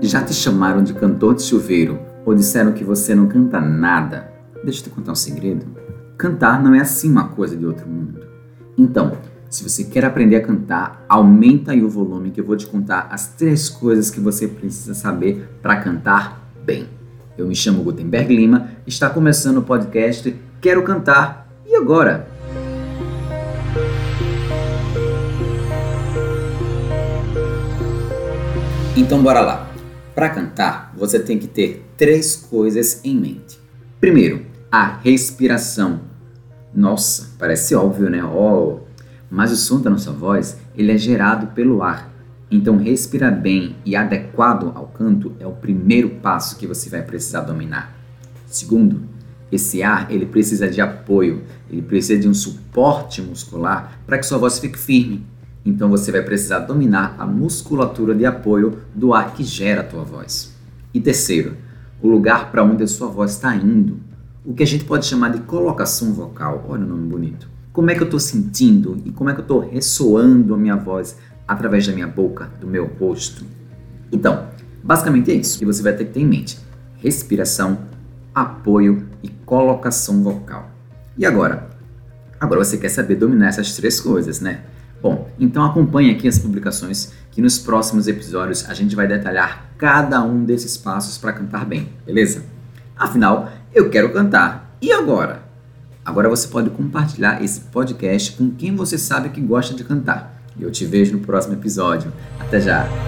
Já te chamaram de cantor de chuveiro ou disseram que você não canta nada? Deixa eu te contar um segredo. Cantar não é assim uma coisa de outro mundo. Então, se você quer aprender a cantar, aumenta aí o volume que eu vou te contar as três coisas que você precisa saber para cantar bem. Eu me chamo Gutenberg Lima, está começando o podcast Quero Cantar e agora? Então bora lá. Para cantar, você tem que ter três coisas em mente. Primeiro, a respiração. Nossa, parece óbvio, né? Oh, mas o som da nossa voz, ele é gerado pelo ar. Então, respirar bem e adequado ao canto é o primeiro passo que você vai precisar dominar. Segundo, esse ar, ele precisa de apoio, ele precisa de um suporte muscular para que sua voz fique firme. Então você vai precisar dominar a musculatura de apoio do ar que gera a tua voz. E terceiro, o lugar para onde a sua voz está indo. O que a gente pode chamar de colocação vocal. Olha o nome bonito. Como é que eu estou sentindo e como é que eu estou ressoando a minha voz através da minha boca, do meu rosto. Então, basicamente é isso que você vai ter que ter em mente: respiração, apoio e colocação vocal. E agora? Agora você quer saber dominar essas três coisas, né? Bom, então acompanhe aqui as publicações que nos próximos episódios a gente vai detalhar cada um desses passos para cantar bem, beleza? Afinal, eu quero cantar. E agora? Agora você pode compartilhar esse podcast com quem você sabe que gosta de cantar. E eu te vejo no próximo episódio. Até já!